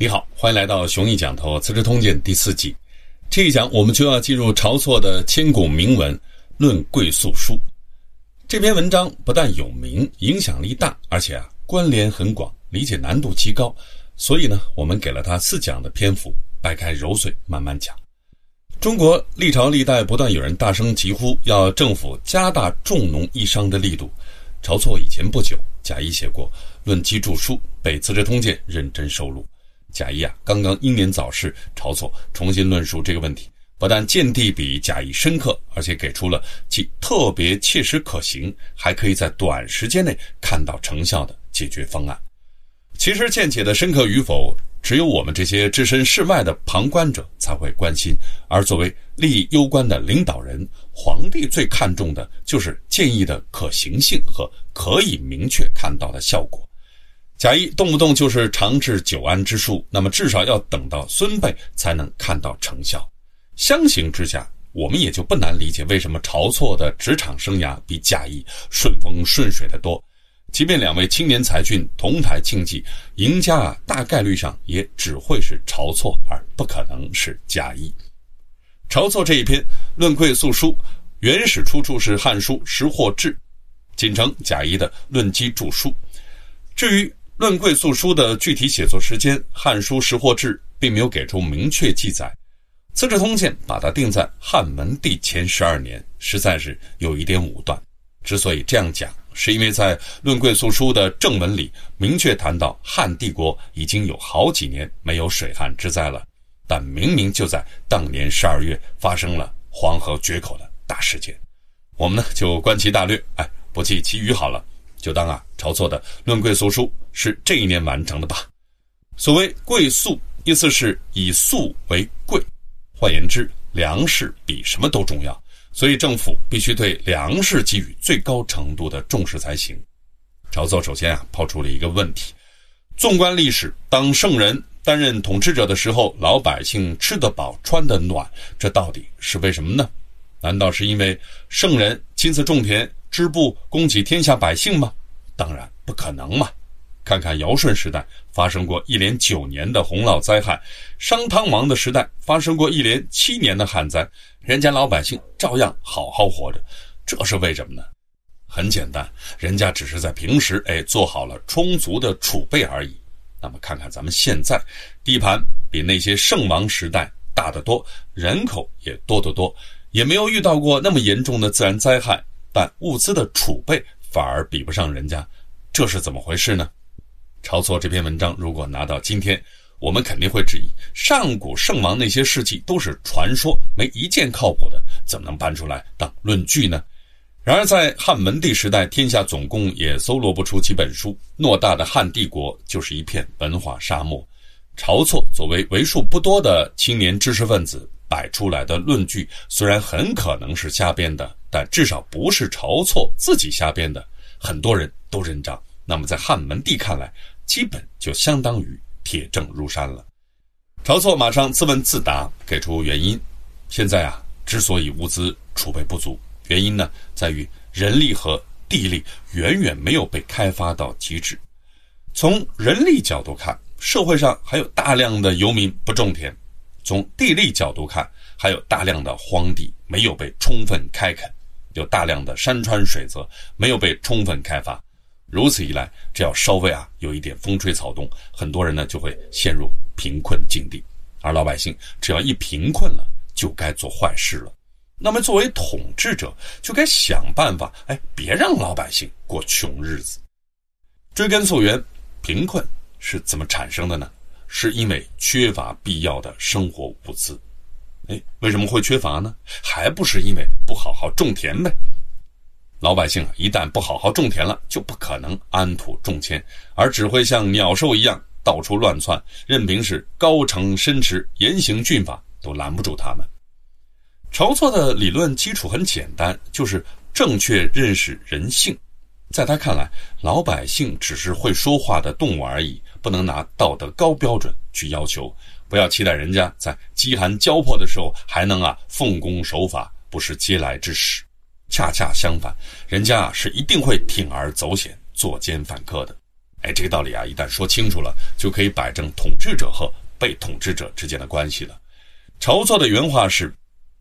你好，欢迎来到熊毅讲头《资治通鉴》第四季。这一讲我们就要进入晁错的千古名文《论贵素书》。这篇文章不但有名，影响力大，而且啊关联很广，理解难度极高。所以呢，我们给了他四讲的篇幅，掰开揉碎慢慢讲。中国历朝历代不断有人大声疾呼，要政府加大重农抑商的力度。晁错以前不久，贾谊写过《论机注书》，被《资治通鉴》认真收录。贾谊啊，刚刚英年早逝，晁错重新论述这个问题，不但见地比贾谊深刻，而且给出了既特别切实可行，还可以在短时间内看到成效的解决方案。其实见解的深刻与否，只有我们这些置身事外的旁观者才会关心，而作为利益攸关的领导人，皇帝最看重的就是建议的可行性和可以明确看到的效果。贾谊动不动就是长治久安之术，那么至少要等到孙辈才能看到成效。相形之下，我们也就不难理解为什么晁错的职场生涯比贾谊顺风顺水的多。即便两位青年才俊同台竞技，赢家啊大概率上也只会是晁错，而不可能是贾谊。晁错这一篇《论贵素书》，原始出处是《汉书·识货志》，仅承贾谊的《论机注书》。至于《论贵素书》的具体写作时间，《汉书·识货志》并没有给出明确记载，《资治通鉴》把它定在汉文帝前十二年，实在是有一点武断。之所以这样讲，是因为在《论贵素书》的正文里明确谈到汉帝国已经有好几年没有水旱之灾了，但明明就在当年十二月发生了黄河决口的大事件。我们呢就观其大略，哎，不计其余好了。就当啊，晁错的《论贵俗书》是这一年完成的吧。所谓“贵素”，意思是以素为贵，换言之，粮食比什么都重要，所以政府必须对粮食给予最高程度的重视才行。晁错首先啊，抛出了一个问题：纵观历史，当圣人担任统治者的时候，老百姓吃得饱、穿得暖，这到底是为什么呢？难道是因为圣人亲自种田？织布供给天下百姓吗？当然不可能嘛！看看尧舜时代发生过一连九年的洪涝灾害，商汤王的时代发生过一连七年的旱灾，人家老百姓照样好好活着，这是为什么呢？很简单，人家只是在平时哎做好了充足的储备而已。那么看看咱们现在，地盘比那些圣王时代大得多，人口也多得多，也没有遇到过那么严重的自然灾害。但物资的储备反而比不上人家，这是怎么回事呢？晁错这篇文章如果拿到今天，我们肯定会质疑：上古圣王那些事迹都是传说，没一件靠谱的，怎么能搬出来当论据呢？然而在汉文帝时代，天下总共也搜罗不出几本书，偌大的汉帝国就是一片文化沙漠。晁错作为为数不多的青年知识分子摆出来的论据，虽然很可能是瞎编的。但至少不是晁错自己瞎编的，很多人都认账。那么在汉文帝看来，基本就相当于铁证如山了。晁错马上自问自答，给出原因：现在啊，之所以物资储备不足，原因呢在于人力和地力远远没有被开发到极致。从人力角度看，社会上还有大量的游民不种田；从地利角度看，还有大量的荒地没有被充分开垦。有大量的山川水泽没有被充分开发，如此一来，只要稍微啊有一点风吹草动，很多人呢就会陷入贫困境地，而老百姓只要一贫困了，就该做坏事了。那么作为统治者，就该想办法，哎，别让老百姓过穷日子。追根溯源，贫困是怎么产生的呢？是因为缺乏必要的生活物资。哎，为什么会缺乏呢？还不是因为不好好种田呗。老百姓啊，一旦不好好种田了，就不可能安土重迁，而只会像鸟兽一样到处乱窜，任凭是高城深池、严刑峻法都拦不住他们。晁错的理论基础很简单，就是正确认识人性。在他看来，老百姓只是会说话的动物而已，不能拿道德高标准去要求。不要期待人家在饥寒交迫的时候还能啊奉公守法，不是嗟来之食。恰恰相反，人家啊是一定会铤而走险、作奸犯科的。哎，这个道理啊，一旦说清楚了，就可以摆正统治者和被统治者之间的关系了。晁错的原话是：“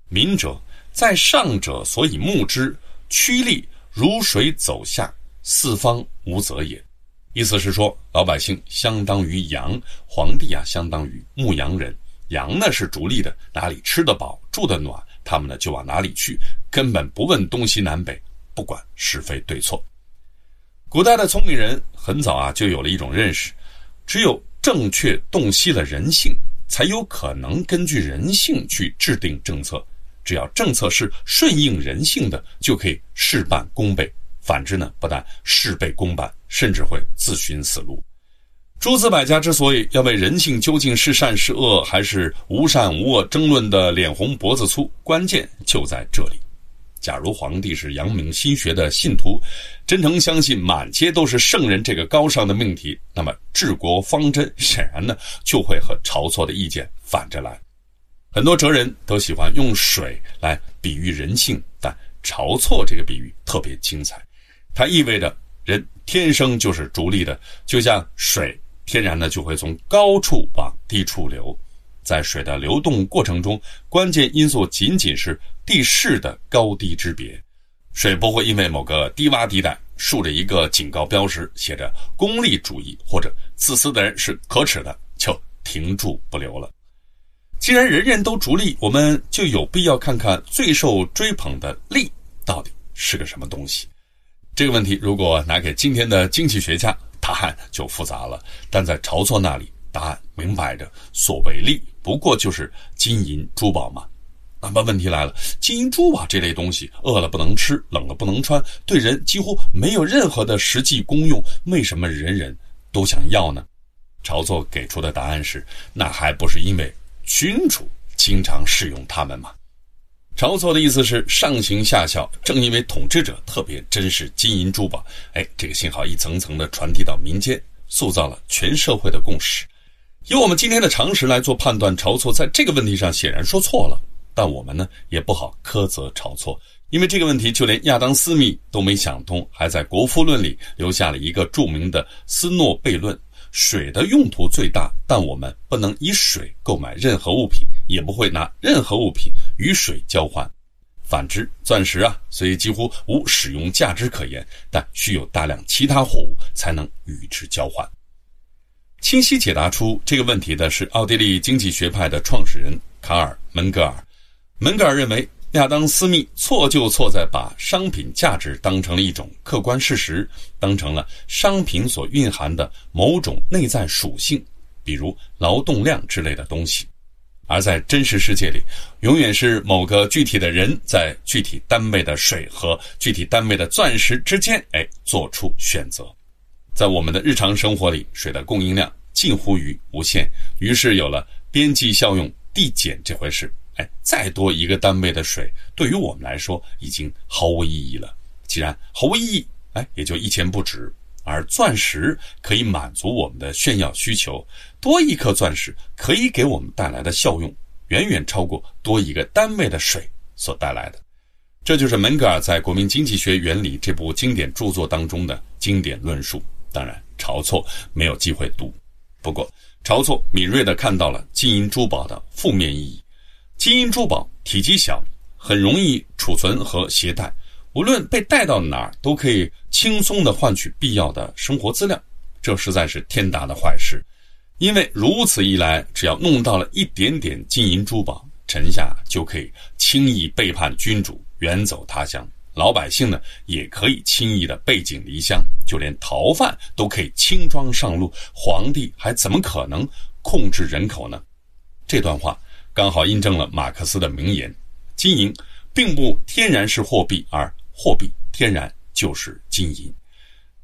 民者，在上者所以牧之，趋利如水走下，四方无责也。”意思是说，老百姓相当于羊，皇帝啊相当于牧羊人。羊呢是逐利的，哪里吃得饱、住得暖，他们呢就往哪里去，根本不问东西南北，不管是非对错。古代的聪明人很早啊就有了一种认识：只有正确洞悉了人性，才有可能根据人性去制定政策。只要政策是顺应人性的，就可以事半功倍。反之呢，不但事倍功半，甚至会自寻死路。诸子百家之所以要为人性究竟是善是恶，还是无善无恶争论的脸红脖子粗，关键就在这里。假如皇帝是阳明心学的信徒，真诚相信满街都是圣人这个高尚的命题，那么治国方针显然呢就会和晁错的意见反着来。很多哲人都喜欢用水来比喻人性，但晁错这个比喻特别精彩。它意味着人天生就是逐利的，就像水天然的就会从高处往低处流，在水的流动过程中，关键因素仅仅是地势的高低之别。水不会因为某个低洼地带竖着一个警告标识，写着“功利主义”或者“自私的人是可耻的”，就停住不流了。既然人人都逐利，我们就有必要看看最受追捧的利到底是个什么东西。这个问题如果拿给今天的经济学家，答案就复杂了。但在晁错那里，答案明摆着：所谓利，不过就是金银珠宝嘛。那么问题来了，金银珠宝这类东西，饿了不能吃，冷了不能穿，对人几乎没有任何的实际功用，为什么人人都想要呢？晁错给出的答案是：那还不是因为君主经常使用它们吗？晁错的意思是上行下效，正因为统治者特别珍视金银珠宝，哎，这个信号一层层的传递到民间，塑造了全社会的共识。由我们今天的常识来做判断，晁错在这个问题上显然说错了。但我们呢也不好苛责晁错，因为这个问题就连亚当·斯密都没想通，还在《国富论》里留下了一个著名的斯诺悖论。水的用途最大，但我们不能以水购买任何物品，也不会拿任何物品与水交换。反之，钻石啊，虽几乎无使用价值可言，但需有大量其他货物才能与之交换。清晰解答出这个问题的是奥地利经济学派的创始人卡尔·门格尔。门格尔认为。亚当·斯密错就错在把商品价值当成了一种客观事实，当成了商品所蕴含的某种内在属性，比如劳动量之类的东西；而在真实世界里，永远是某个具体的人在具体单位的水和具体单位的钻石之间，哎，做出选择。在我们的日常生活里，水的供应量近乎于无限，于是有了边际效用递减这回事。哎，再多一个单位的水，对于我们来说已经毫无意义了。既然毫无意义，哎，也就一钱不值。而钻石可以满足我们的炫耀需求，多一颗钻石可以给我们带来的效用，远远超过多一个单位的水所带来的。这就是门格尔在《国民经济学原理》这部经典著作当中的经典论述。当然，晁错没有机会读，不过晁错敏锐地看到了金银珠宝的负面意义。金银珠宝体积小，很容易储存和携带，无论被带到哪儿，都可以轻松地换取必要的生活资料。这实在是天大的坏事，因为如此一来，只要弄到了一点点金银珠宝，臣下就可以轻易背叛君主，远走他乡；老百姓呢，也可以轻易地背井离乡，就连逃犯都可以轻装上路。皇帝还怎么可能控制人口呢？这段话。刚好印证了马克思的名言：“金银并不天然是货币，而货币天然就是金银。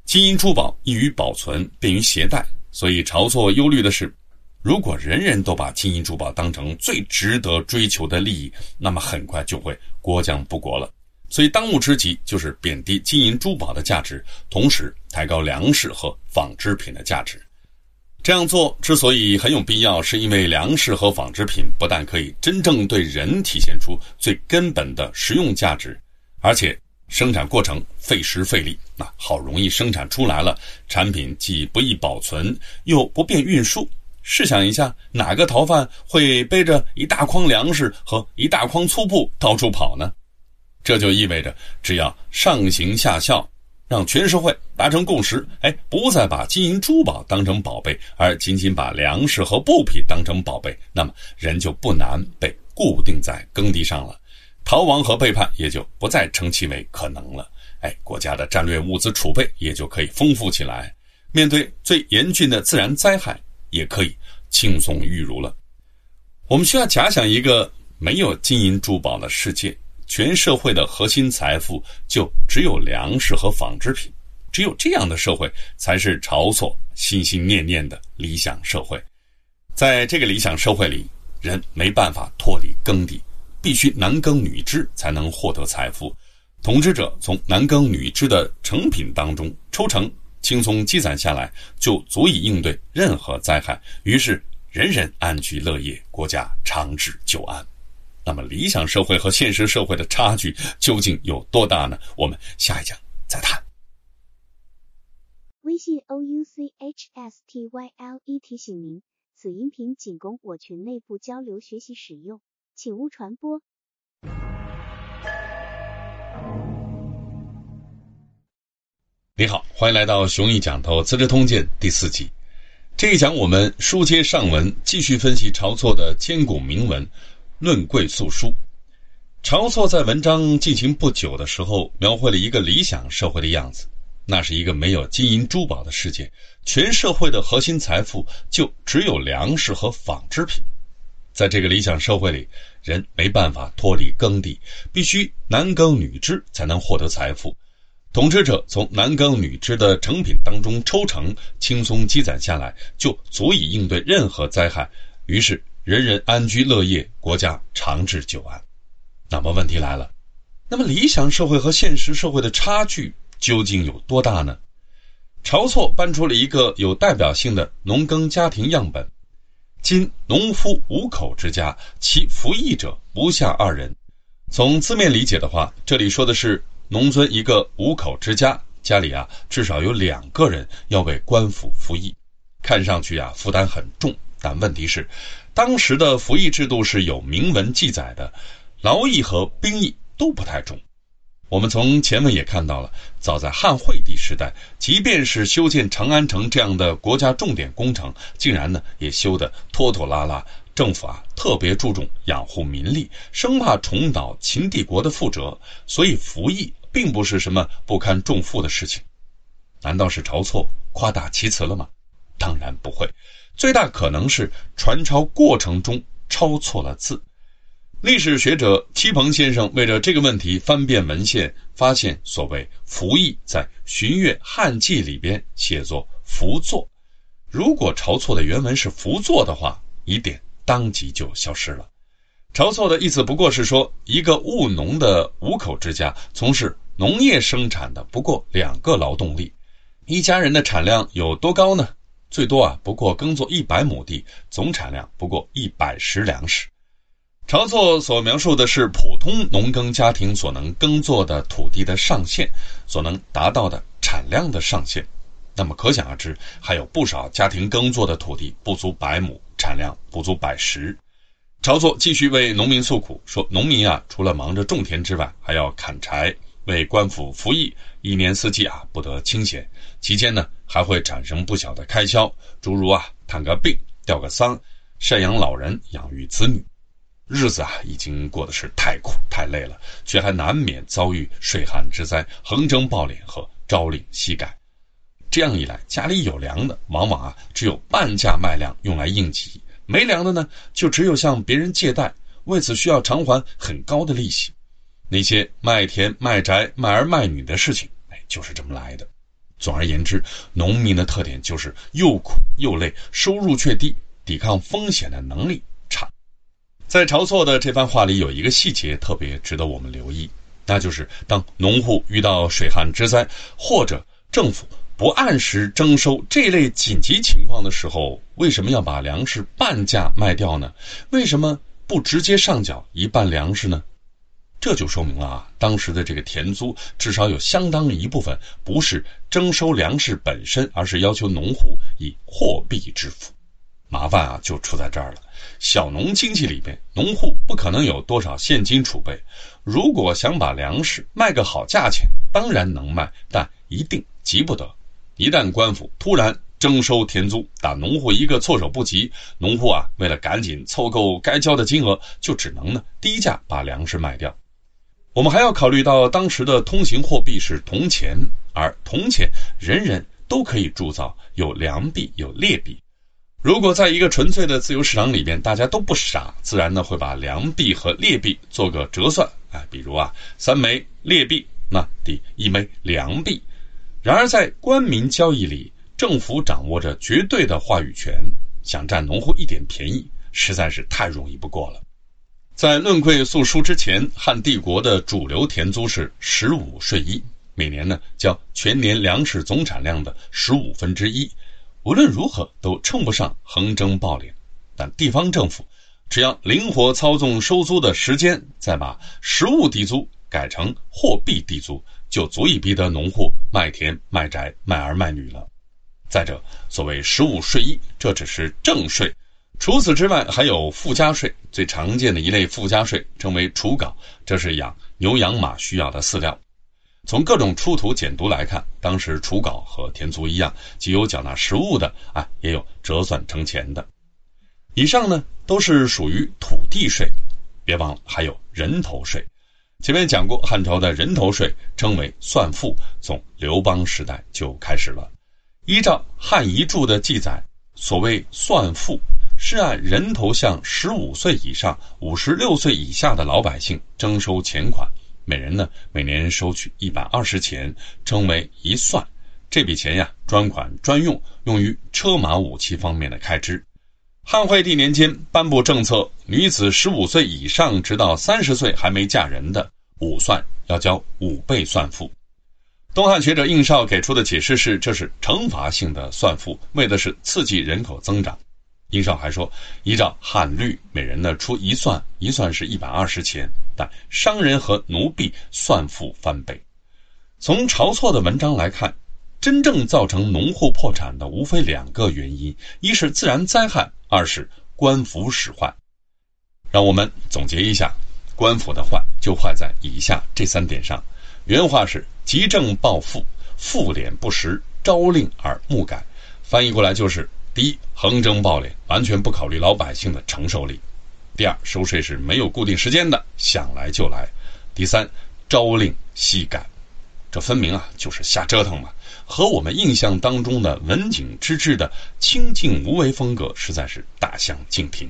金银珠宝易于保存，便于携带。所以，晁错忧虑的是，如果人人都把金银珠宝当成最值得追求的利益，那么很快就会国将不国了。所以，当务之急就是贬低金银珠宝的价值，同时抬高粮食和纺织品的价值。”这样做之所以很有必要，是因为粮食和纺织品不但可以真正对人体现出最根本的实用价值，而且生产过程费时费力，那好容易生产出来了，产品既不易保存，又不便运输。试想一下，哪个逃犯会背着一大筐粮食和一大筐粗布到处跑呢？这就意味着，只要上行下效，让全社会达成共识，哎，不再把金银珠宝当成宝贝，而仅仅把粮食和布匹当成宝贝，那么人就不难被固定在耕地上了，逃亡和背叛也就不再称其为可能了。哎，国家的战略物资储备也就可以丰富起来，面对最严峻的自然灾害。也可以轻松玉如了。我们需要假想一个没有金银珠宝的世界，全社会的核心财富就只有粮食和纺织品。只有这样的社会，才是晁错心心念念的理想社会。在这个理想社会里，人没办法脱离耕地，必须男耕女织才能获得财富。统治者从男耕女织的成品当中抽成。轻松积攒下来，就足以应对任何灾害。于是，人人安居乐业，国家长治久安。那么，理想社会和现实社会的差距究竟有多大呢？我们下一讲再谈。微信 o u c h s t y l e 提醒您：此音频仅供我群内部交流学习使用，请勿传播。你好，欢迎来到《雄毅讲透资治通鉴》第四集。这一讲我们书接上文，继续分析晁错的千古铭文《论贵素书》。晁错在文章进行不久的时候，描绘了一个理想社会的样子，那是一个没有金银珠宝的世界，全社会的核心财富就只有粮食和纺织品。在这个理想社会里，人没办法脱离耕地，必须男耕女织才能获得财富。统治者从男耕女织的成品当中抽成，轻松积攒下来，就足以应对任何灾害。于是人人安居乐业，国家长治久安。那么问题来了，那么理想社会和现实社会的差距究竟有多大呢？晁错搬出了一个有代表性的农耕家庭样本：今农夫五口之家，其服役者不下二人。从字面理解的话，这里说的是。农村一个五口之家，家里啊至少有两个人要为官府服役，看上去啊负担很重。但问题是，当时的服役制度是有明文记载的，劳役和兵役都不太重。我们从前文也看到了，早在汉惠帝时代，即便是修建长安城这样的国家重点工程，竟然呢也修得拖拖拉拉。政府啊特别注重养护民力，生怕重蹈秦帝国的覆辙，所以服役并不是什么不堪重负的事情。难道是晁错夸大其词了吗？当然不会，最大可能是传抄过程中抄错了字。历史学者戚鹏先生为了这个问题翻遍文献，发现所谓服役在《荀悦汉记》里边写作服作，如果晁错的原文是服作的话，疑点。当即就消失了。晁错的意思不过是说，一个务农的五口之家，从事农业生产的不过两个劳动力，一家人的产量有多高呢？最多啊，不过耕作一百亩地，总产量不过一百石粮食。晁错所描述的是普通农耕家庭所能耕作的土地的上限，所能达到的产量的上限。那么可想而知，还有不少家庭耕作的土地不足百亩。产量不足百十，晁错继续为农民诉苦，说农民啊，除了忙着种田之外，还要砍柴，为官府服役，一年四季啊不得清闲。期间呢，还会产生不小的开销，诸如啊探个病、吊个丧、赡养老人、养育子女，日子啊已经过得是太苦太累了，却还难免遭遇水旱之灾、横征暴敛和朝令夕改。这样一来，家里有粮的，往往啊只有半价卖粮用来应急；没粮的呢，就只有向别人借贷，为此需要偿还很高的利息。那些卖田、卖宅、卖儿卖女的事情，哎，就是这么来的。总而言之，农民的特点就是又苦又累，收入却低，抵抗风险的能力。在晁错的这番话里，有一个细节特别值得我们留意，那就是当农户遇到水旱之灾，或者政府。不按时征收这类紧急情况的时候，为什么要把粮食半价卖掉呢？为什么不直接上缴一半粮食呢？这就说明了啊，当时的这个田租至少有相当一部分不是征收粮食本身，而是要求农户以货币支付。麻烦啊，就出在这儿了。小农经济里边，农户不可能有多少现金储备，如果想把粮食卖个好价钱，当然能卖，但一定急不得。一旦官府突然征收田租，打农户一个措手不及。农户啊，为了赶紧凑够该交的金额，就只能呢低价把粮食卖掉。我们还要考虑到，当时的通行货币是铜钱，而铜钱人人都可以铸造，有良币有劣币。如果在一个纯粹的自由市场里边，大家都不傻，自然呢会把良币和劣币做个折算。哎，比如啊，三枚劣币，那抵一枚良币。然而，在官民交易里，政府掌握着绝对的话语权，想占农户一点便宜，实在是太容易不过了。在论贵粟书之前，汉帝国的主流田租是十五税一，每年呢交全年粮食总产量的十五分之一，无论如何都称不上横征暴敛。但地方政府只要灵活操纵收租的时间，再把实物地租改成货币地租。就足以逼得农户卖田卖宅卖儿卖女了。再者，所谓实物税一，这只是正税，除此之外还有附加税。最常见的一类附加税称为除稿，这是养牛羊马需要的饲料。从各种出土简牍来看，当时除稿和田租一样，既有缴纳实物的，啊，也有折算成钱的。以上呢都是属于土地税，别忘了还有人头税。前面讲过，汉朝的人头税称为算赋，从刘邦时代就开始了。依照《汉遗著》的记载，所谓算赋，是按人头向十五岁以上、五十六岁以下的老百姓征收钱款，每人呢每年收取一百二十钱，称为一算。这笔钱呀，专款专用，用于车马武器方面的开支。汉惠帝年间颁布政策，女子十五岁以上，直到三十岁还没嫁人的。五算要交五倍算赋，东汉学者应绍给出的解释是，这是惩罚性的算赋，为的是刺激人口增长。应绍还说，依照汉律，每人呢出一算，一算是一百二十钱，但商人和奴婢算赋翻倍。从晁错的文章来看，真正造成农户破产的无非两个原因：一是自然灾害，二是官府使坏。让我们总结一下。官府的坏就坏在以下这三点上，原话是“急政暴富，赋敛不实，朝令而暮改”，翻译过来就是：第一，横征暴敛，完全不考虑老百姓的承受力；第二，收税是没有固定时间的，想来就来；第三，朝令夕改，这分明啊就是瞎折腾嘛，和我们印象当中的文景之治的清静无为风格实在是大相径庭。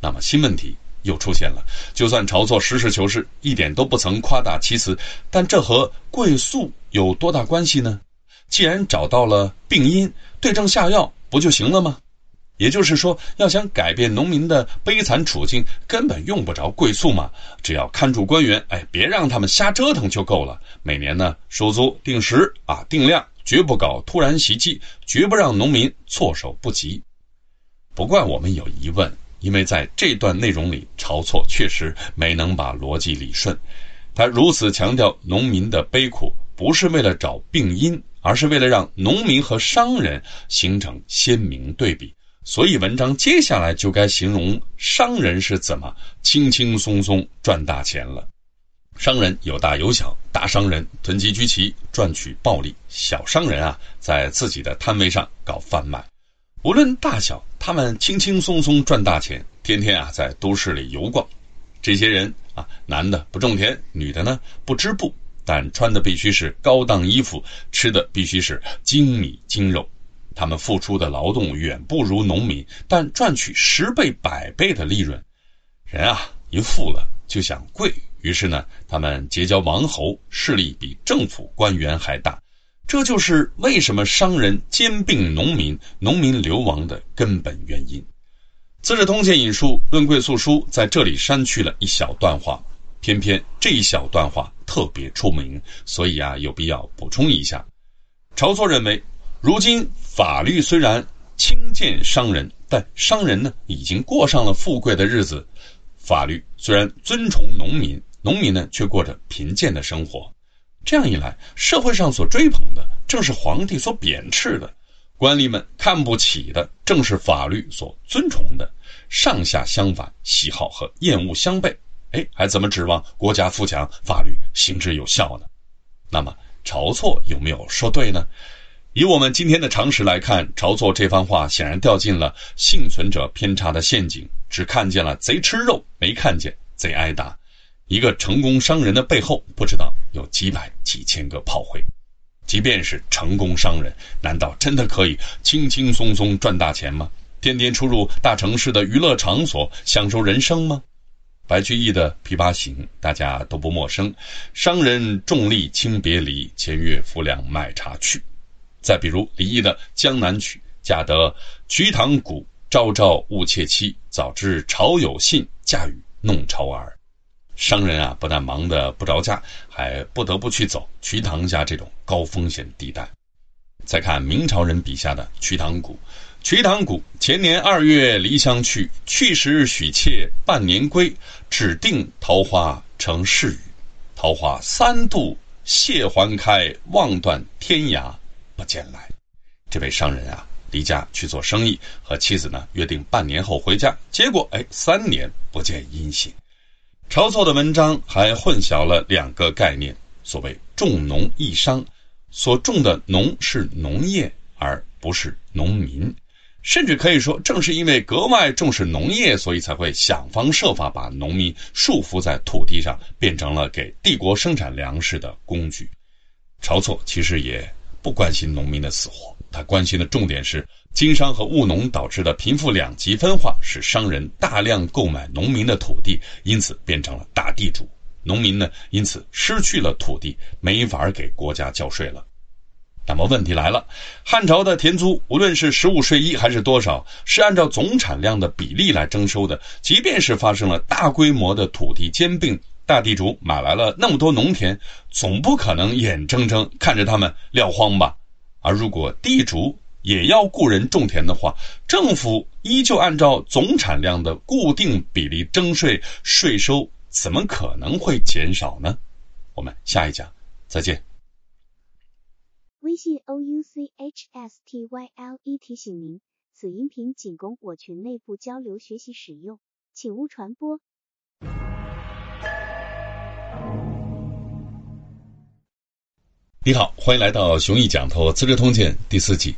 那么新问题。又出现了。就算晁错实事求是，一点都不曾夸大其词，但这和贵粟有多大关系呢？既然找到了病因，对症下药不就行了吗？也就是说，要想改变农民的悲惨处境，根本用不着贵粟嘛，只要看住官员，哎，别让他们瞎折腾就够了。每年呢，收租定时啊，定量，绝不搞突然袭击，绝不让农民措手不及。不怪我们有疑问。因为在这段内容里，晁错确实没能把逻辑理顺。他如此强调农民的悲苦，不是为了找病因，而是为了让农民和商人形成鲜明对比。所以，文章接下来就该形容商人是怎么轻轻松松赚大钱了。商人有大有小，大商人囤积居奇赚取暴利，小商人啊，在自己的摊位上搞贩卖。无论大小，他们轻轻松松赚大钱，天天啊在都市里游逛。这些人啊，男的不种田，女的呢不织布，但穿的必须是高档衣服，吃的必须是精米精肉。他们付出的劳动远不如农民，但赚取十倍百倍的利润。人啊，一富了就想贵，于是呢，他们结交王侯，势力比政府官员还大。这就是为什么商人兼并农民、农民流亡的根本原因。《资治通鉴》引述《论贵粟书》在这里删去了一小段话，偏偏这一小段话特别出名，所以啊，有必要补充一下。晁错认为，如今法律虽然轻贱商人，但商人呢已经过上了富贵的日子；法律虽然尊崇农民，农民呢却过着贫贱的生活。这样一来，社会上所追捧的正是皇帝所贬斥的，官吏们看不起的正是法律所尊崇的，上下相反，喜好和厌恶相悖。哎，还怎么指望国家富强，法律行之有效呢？那么晁错有没有说对呢？以我们今天的常识来看，晁错这番话显然掉进了幸存者偏差的陷阱，只看见了贼吃肉，没看见贼挨打。一个成功商人的背后，不知道有几百几千个炮灰。即便是成功商人，难道真的可以轻轻松松赚大钱吗？天天出入大城市的娱乐场所，享受人生吗？白居易的《琵琶行》，大家都不陌生。商人重利轻别离，前月浮梁买茶去。再比如李益的《江南曲》，驾得瞿塘鼓，朝朝误妾妻。早知朝有信，嫁与弄潮儿。商人啊，不但忙得不着家，还不得不去走瞿塘家这种高风险地带。再看明朝人笔下的《瞿塘鼓》。瞿塘鼓，前年二月离乡去，去时许妾半年归，指定桃花成世语。桃花三度谢还开，望断天涯不见来。这位商人啊，离家去做生意，和妻子呢约定半年后回家，结果哎，三年不见音信。晁错的文章还混淆了两个概念：所谓重农抑商，所种的农是农业，而不是农民。甚至可以说，正是因为格外重视农业，所以才会想方设法把农民束缚在土地上，变成了给帝国生产粮食的工具。晁错其实也不关心农民的死活，他关心的重点是经商和务农导致的贫富两极分化，使商人大量购买农民的土地，因此变成了大地主。农民呢，因此失去了土地，没法给国家交税了。那么问题来了，汉朝的田租无论是十五税一还是多少，是按照总产量的比例来征收的。即便是发生了大规模的土地兼并，大地主买来了那么多农田，总不可能眼睁睁看着他们撂荒吧？而如果地主也要雇人种田的话，政府依旧按照总产量的固定比例征税，税收怎么可能会减少呢？我们下一讲再见。微信 o u c h s t y l e 提醒您，此音频仅供我群内部交流学习使用，请勿传播。你好，欢迎来到熊毅讲透《资治通鉴》第四集。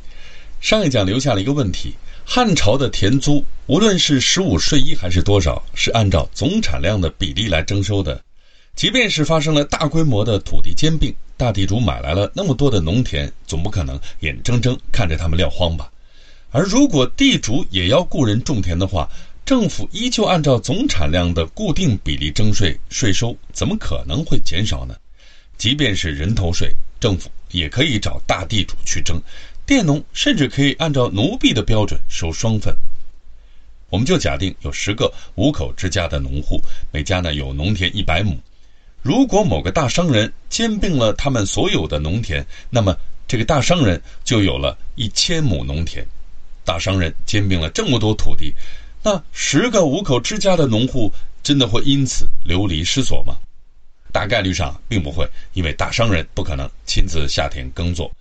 上一讲留下了一个问题：汉朝的田租，无论是十五税一还是多少，是按照总产量的比例来征收的。即便是发生了大规模的土地兼并，大地主买来了那么多的农田，总不可能眼睁睁看着他们撂荒吧？而如果地主也要雇人种田的话，政府依旧按照总产量的固定比例征税，税收怎么可能会减少呢？即便是人头税，政府也可以找大地主去征，佃农甚至可以按照奴婢的标准收双份。我们就假定有十个五口之家的农户，每家呢有农田一百亩。如果某个大商人兼并了他们所有的农田，那么这个大商人就有了一千亩农田。大商人兼并了这么多土地，那十个五口之家的农户真的会因此流离失所吗？大概率上并不会，因为大商人不可能亲自下田耕作，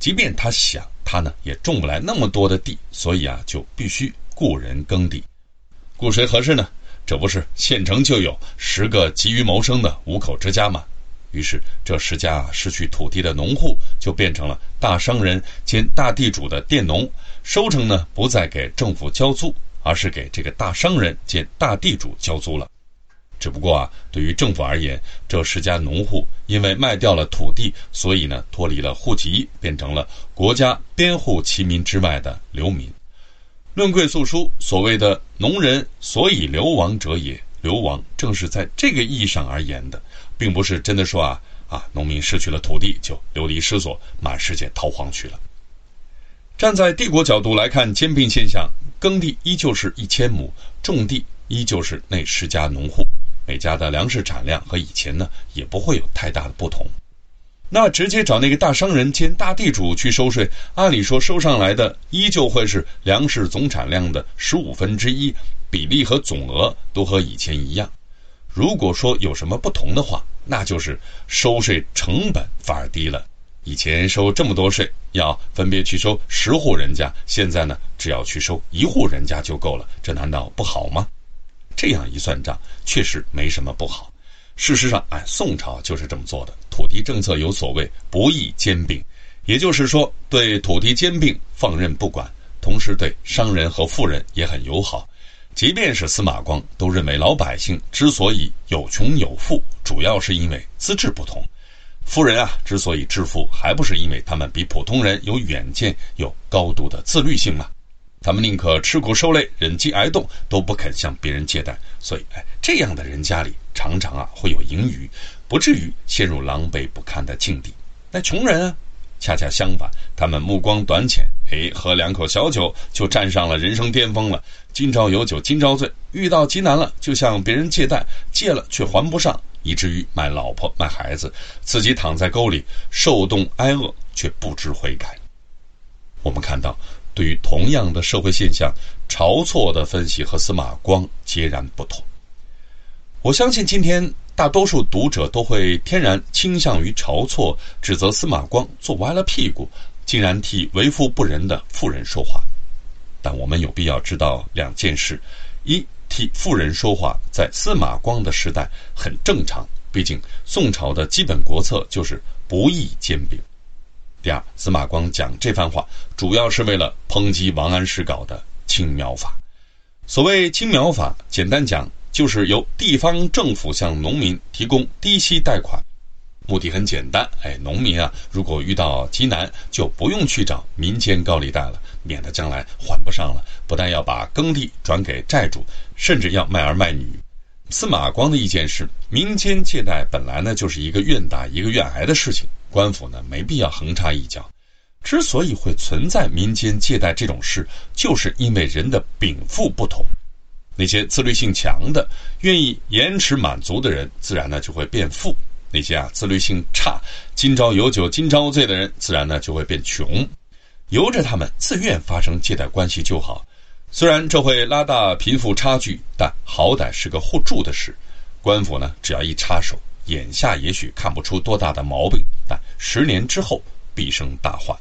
即便他想，他呢也种不来那么多的地，所以啊，就必须雇人耕地。雇谁合适呢？这不是县城就有十个急于谋生的五口之家吗？于是这十家失去土地的农户就变成了大商人兼大地主的佃农，收成呢不再给政府交租，而是给这个大商人兼大地主交租了。只不过啊，对于政府而言，这十家农户因为卖掉了土地，所以呢脱离了户籍，变成了国家编户齐民之外的流民。论贵素书所谓的农人所以流亡者也，流亡正是在这个意义上而言的，并不是真的说啊啊，农民失去了土地就流离失所，满世界逃荒去了。站在帝国角度来看，兼并现象，耕地依旧是一千亩，种地依旧是那十家农户，每家的粮食产量和以前呢也不会有太大的不同。那直接找那个大商人兼大地主去收税，按理说收上来的依旧会是粮食总产量的十五分之一，比例和总额都和以前一样。如果说有什么不同的话，那就是收税成本反而低了。以前收这么多税，要分别去收十户人家，现在呢，只要去收一户人家就够了。这难道不好吗？这样一算账，确实没什么不好。事实上，哎，宋朝就是这么做的。土地政策有所谓不义兼并，也就是说，对土地兼并放任不管，同时对商人和富人也很友好。即便是司马光都认为，老百姓之所以有穷有富，主要是因为资质不同。富人啊，之所以致富，还不是因为他们比普通人有远见、有高度的自律性吗？他们宁可吃苦受累、忍饥挨冻，都不肯向别人借贷。所以，哎，这样的人家里常常啊会有盈余，不至于陷入狼狈不堪的境地。那穷人啊，恰恰相反，他们目光短浅，哎，喝两口小酒就站上了人生巅峰了。今朝有酒今朝醉，遇到急难了就向别人借贷，借了却还不上，以至于卖老婆卖孩子，自己躺在沟里受冻挨饿，却不知悔改。我们看到。对于同样的社会现象，晁错的分析和司马光截然不同。我相信今天大多数读者都会天然倾向于晁错，指责司马光坐歪了屁股，竟然替为富不仁的富人说话。但我们有必要知道两件事：一，替富人说话，在司马光的时代很正常，毕竟宋朝的基本国策就是不义兼并。第二，司马光讲这番话，主要是为了抨击王安石搞的青苗法。所谓青苗法，简单讲就是由地方政府向农民提供低息贷款，目的很简单，哎，农民啊，如果遇到急难，就不用去找民间高利贷了，免得将来还不上了，不但要把耕地转给债主，甚至要卖儿卖女。司马光的意见是，民间借贷本来呢就是一个愿打一个愿挨的事情，官府呢没必要横插一脚。之所以会存在民间借贷这种事，就是因为人的禀赋不同。那些自律性强的、愿意延迟满足的人，自然呢就会变富；那些啊自律性差、今朝有酒今朝醉的人，自然呢就会变穷。由着他们自愿发生借贷关系就好。虽然这会拉大贫富差距，但好歹是个互助的事。官府呢，只要一插手，眼下也许看不出多大的毛病，但十年之后必生大患。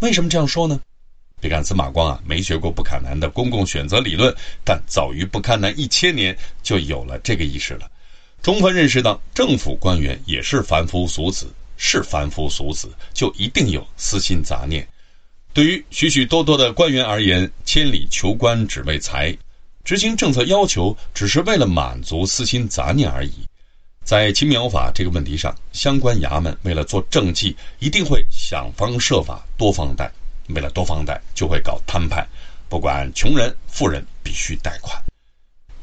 为什么这样说呢？别看司马光啊没学过不可南的公共选择理论，但早于不堪南一千年就有了这个意识了，充分认识到政府官员也是凡夫俗子，是凡夫俗子就一定有私心杂念。对于许许多多的官员而言，千里求官只为财，执行政策要求只是为了满足私心杂念而已。在青苗法这个问题上，相关衙门为了做政绩，一定会想方设法多放贷。为了多放贷，就会搞摊派，不管穷人富人必须贷款。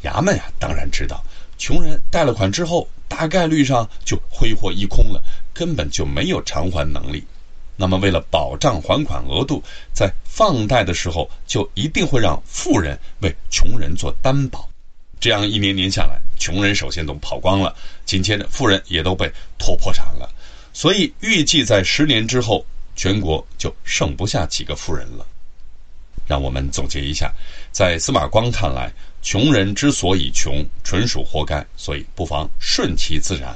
衙门呀，当然知道，穷人贷了款之后，大概率上就挥霍一空了，根本就没有偿还能力。那么，为了保障还款额度，在放贷的时候就一定会让富人为穷人做担保，这样一年年下来，穷人首先都跑光了，紧接着富人也都被拖破产了。所以，预计在十年之后，全国就剩不下几个富人了。让我们总结一下，在司马光看来，穷人之所以穷，纯属活该，所以不妨顺其自然；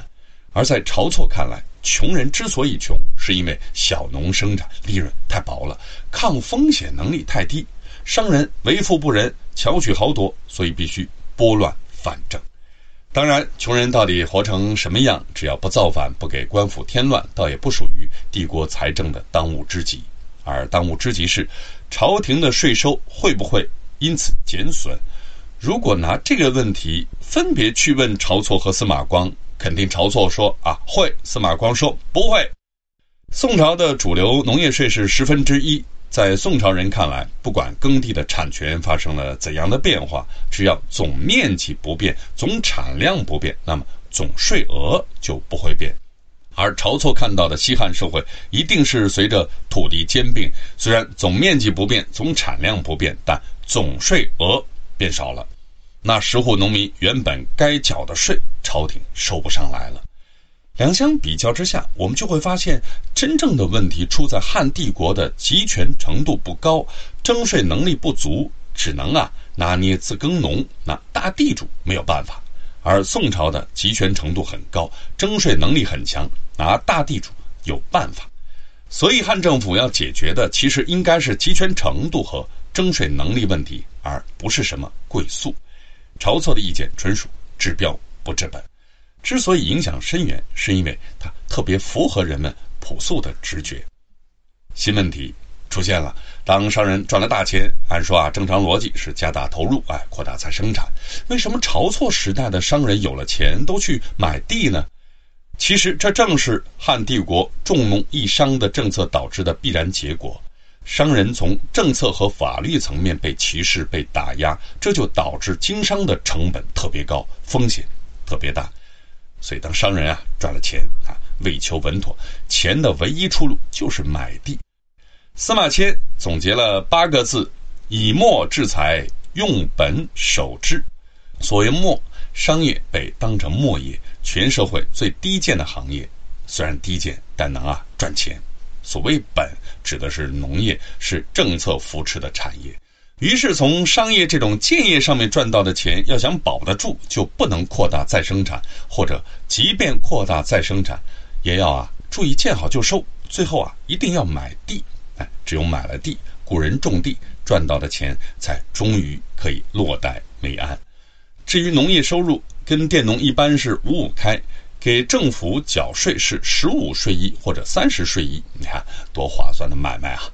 而在晁错看来，穷人之所以穷，是因为小农生产利润太薄了，抗风险能力太低，商人为富不仁，巧取豪夺，所以必须拨乱反正。当然，穷人到底活成什么样，只要不造反，不给官府添乱，倒也不属于帝国财政的当务之急。而当务之急是，朝廷的税收会不会因此减损？如果拿这个问题分别去问晁错和司马光。肯定晁错说啊会，司马光说不会。宋朝的主流农业税是十分之一，在宋朝人看来，不管耕地的产权发生了怎样的变化，只要总面积不变，总产量不变，那么总税额就不会变。而晁错看到的西汉社会，一定是随着土地兼并，虽然总面积不变，总产量不变，但总税额变少了。那十户农民原本该缴的税，朝廷收不上来了。两相比较之下，我们就会发现，真正的问题出在汉帝国的集权程度不高，征税能力不足，只能啊拿捏自耕农。那大地主没有办法，而宋朝的集权程度很高，征税能力很强，拿大地主有办法。所以汉政府要解决的，其实应该是集权程度和征税能力问题，而不是什么贵粟。晁错的意见纯属治标不治本。之所以影响深远，是因为它特别符合人们朴素的直觉。新问题出现了：当商人赚了大钱，按说啊，正常逻辑是加大投入，哎，扩大再生产。为什么晁错时代的商人有了钱都去买地呢？其实这正是汉帝国重农抑商的政策导致的必然结果。商人从政策和法律层面被歧视、被打压，这就导致经商的成本特别高，风险特别大。所以，当商人啊赚了钱啊，为求稳妥，钱的唯一出路就是买地。司马迁总结了八个字：以墨制财，用本守之。所谓墨，商业被当成墨业，全社会最低贱的行业。虽然低贱，但能啊赚钱。所谓本，指的是农业，是政策扶持的产业。于是，从商业这种建业上面赚到的钱，要想保得住，就不能扩大再生产，或者即便扩大再生产，也要啊注意见好就收。最后啊，一定要买地，哎，只有买了地，古人种地赚到的钱，才终于可以落袋为安。至于农业收入，跟佃农一般是五五开，给政府缴税是十五税一或者三十税一，你看多划算的买卖啊！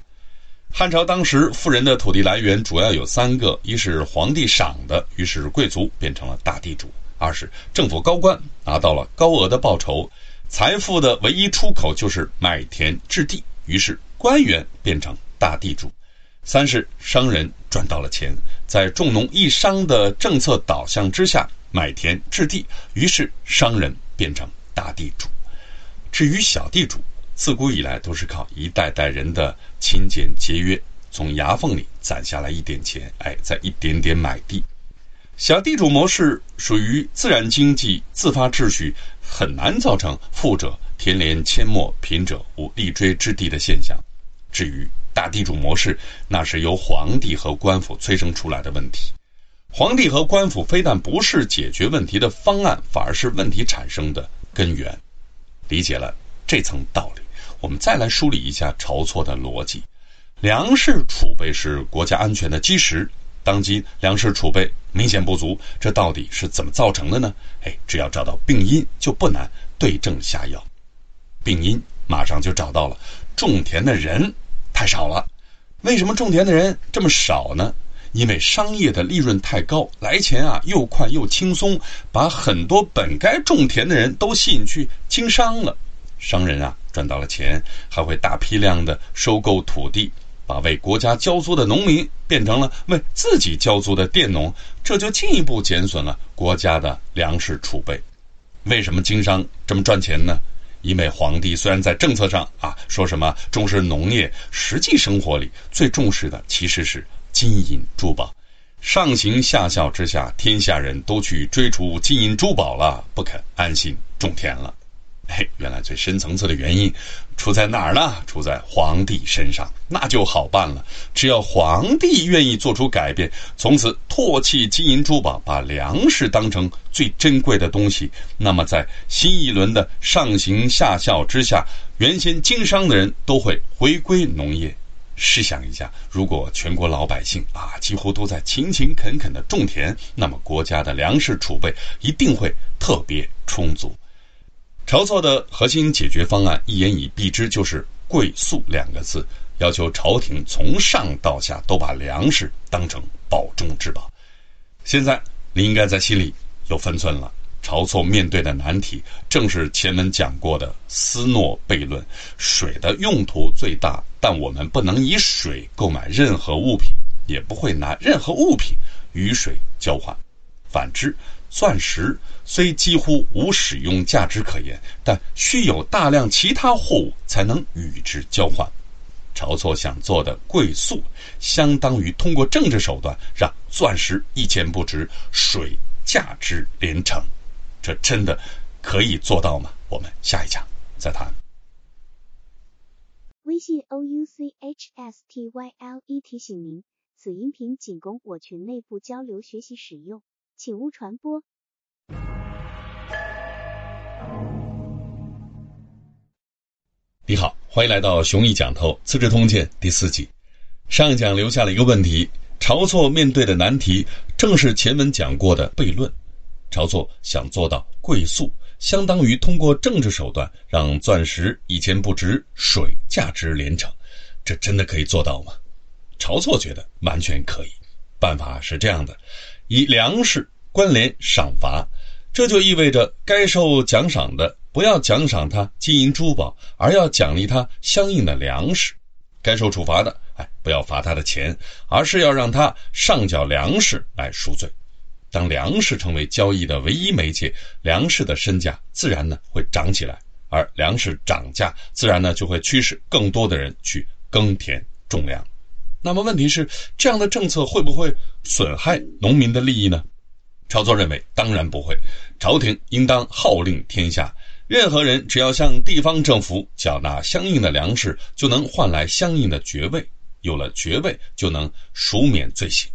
汉朝当时富人的土地来源主要有三个：一是皇帝赏的，于是贵族变成了大地主；二是政府高官拿到了高额的报酬，财富的唯一出口就是买田置地，于是官员变成大地主；三是商人赚到了钱，在重农抑商的政策导向之下买田置地，于是商人变成大地主。至于小地主，自古以来都是靠一代代人的勤俭节约，从牙缝里攒下来一点钱，哎，再一点点买地。小地主模式属于自然经济自发秩序，很难造成富者田连阡陌，贫者无立锥之地的现象。至于大地主模式，那是由皇帝和官府催生出来的问题。皇帝和官府非但不是解决问题的方案，反而是问题产生的根源。理解了这层道理。我们再来梳理一下晁错的逻辑：粮食储备是国家安全的基石。当今粮食储备明显不足，这到底是怎么造成的呢？哎，只要找到病因，就不难对症下药。病因马上就找到了，种田的人太少了。为什么种田的人这么少呢？因为商业的利润太高，来钱啊又快又轻松，把很多本该种田的人都吸引去经商了。商人啊。赚到了钱，还会大批量的收购土地，把为国家交租的农民变成了为自己交租的佃农，这就进一步减损了国家的粮食储备。为什么经商这么赚钱呢？因为皇帝虽然在政策上啊说什么重视农业，实际生活里最重视的其实是金银珠宝。上行下效之下，天下人都去追逐金银珠宝了，不肯安心种田了。嘿，原来最深层次的原因出在哪儿呢？出在皇帝身上，那就好办了。只要皇帝愿意做出改变，从此唾弃金银珠宝，把粮食当成最珍贵的东西，那么在新一轮的上行下效之下，原先经商的人都会回归农业。试想一下，如果全国老百姓啊几乎都在勤勤恳恳的种田，那么国家的粮食储备一定会特别充足。晁错的核心解决方案一言以蔽之，就是“贵粟”两个字，要求朝廷从上到下都把粮食当成宝中之宝。现在你应该在心里有分寸了。晁错面对的难题，正是前文讲过的斯诺悖论：水的用途最大，但我们不能以水购买任何物品，也不会拿任何物品与水交换。反之。钻石虽几乎无使用价值可言，但需有大量其他货物才能与之交换。晁错想做的贵粟，相当于通过政治手段让钻石一钱不值，水价值连城。这真的可以做到吗？我们下一讲再谈。微信 o u c h s t y l e 提醒您，此音频仅供我群内部交流学习使用。请勿传播。你好，欢迎来到熊毅讲透《资治通鉴》第四集。上讲留下了一个问题，晁错面对的难题正是前文讲过的悖论。晁错想做到贵速，相当于通过政治手段让钻石以前不值水价值连城。这真的可以做到吗？晁错觉得完全可以。办法是这样的。以粮食关联赏罚，这就意味着该受奖赏的。不要奖赏他金银珠宝，而要奖励他相应的粮食；该受处罚的，哎，不要罚他的钱，而是要让他上缴粮食来赎罪。当粮食成为交易的唯一媒介，粮食的身价自然呢会涨起来，而粮食涨价，自然呢就会驱使更多的人去耕田种粮。那么问题是，这样的政策会不会损害农民的利益呢？晁错认为，当然不会。朝廷应当号令天下。任何人只要向地方政府缴纳相应的粮食，就能换来相应的爵位。有了爵位，就能赎免罪行。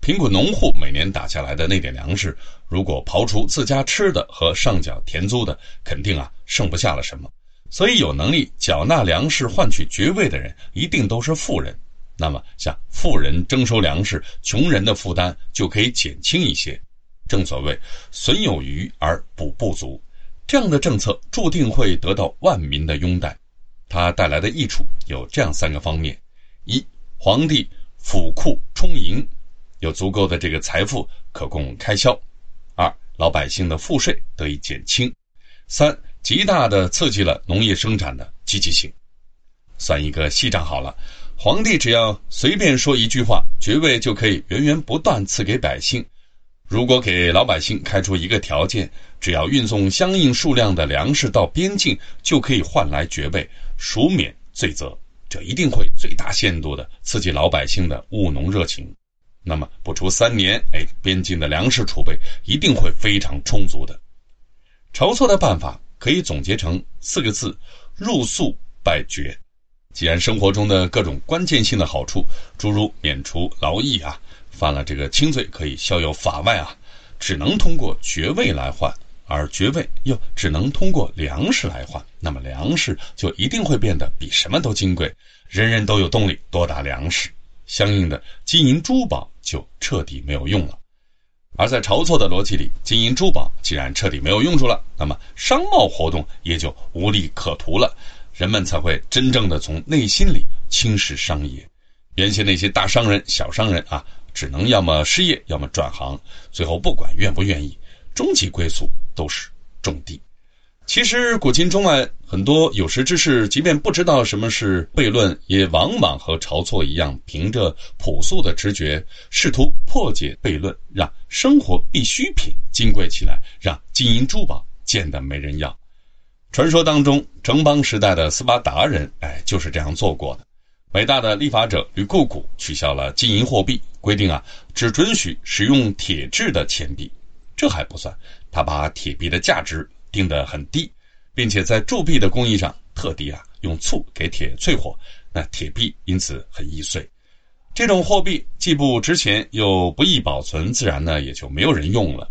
贫苦农户每年打下来的那点粮食，如果刨除自家吃的和上缴田租的，肯定啊剩不下了什么。所以，有能力缴纳粮食换取爵位的人，一定都是富人。那么，向富人征收粮食，穷人的负担就可以减轻一些。正所谓“损有余而补不足”。这样的政策注定会得到万民的拥戴，它带来的益处有这样三个方面：一、皇帝府库充盈，有足够的这个财富可供开销；二、老百姓的赋税得以减轻；三、极大的刺激了农业生产的积极性。算一个细账好了，皇帝只要随便说一句话，爵位就可以源源不断赐给百姓。如果给老百姓开出一个条件，只要运送相应数量的粮食到边境，就可以换来爵位，赎免罪责。这一定会最大限度的刺激老百姓的务农热情。那么不出三年，哎，边境的粮食储备一定会非常充足的。筹措的办法可以总结成四个字：入粟拜爵。既然生活中的各种关键性的好处，诸如免除劳役啊。犯了这个轻罪可以逍遥法外啊，只能通过爵位来换，而爵位又只能通过粮食来换，那么粮食就一定会变得比什么都金贵，人人都有动力多打粮食，相应的金银珠宝就彻底没有用了。而在晁错的逻辑里，金银珠宝既然彻底没有用处了，那么商贸活动也就无利可图了，人们才会真正的从内心里轻视商业。原先那些大商人、小商人啊。只能要么失业，要么转行，最后不管愿不愿意，终极归宿都是种地。其实古今中外很多有识之士，即便不知道什么是悖论，也往往和晁错一样，凭着朴素的直觉，试图破解悖论，让生活必需品金贵起来，让金银珠宝贱得没人要。传说当中，城邦时代的斯巴达人，哎，就是这样做过的。伟大的立法者吕库古取消了金银货币，规定啊，只准许使用铁制的钱币。这还不算，他把铁币的价值定得很低，并且在铸币的工艺上特地啊用醋给铁淬火，那铁币因此很易碎。这种货币既不值钱又不易保存，自然呢也就没有人用了。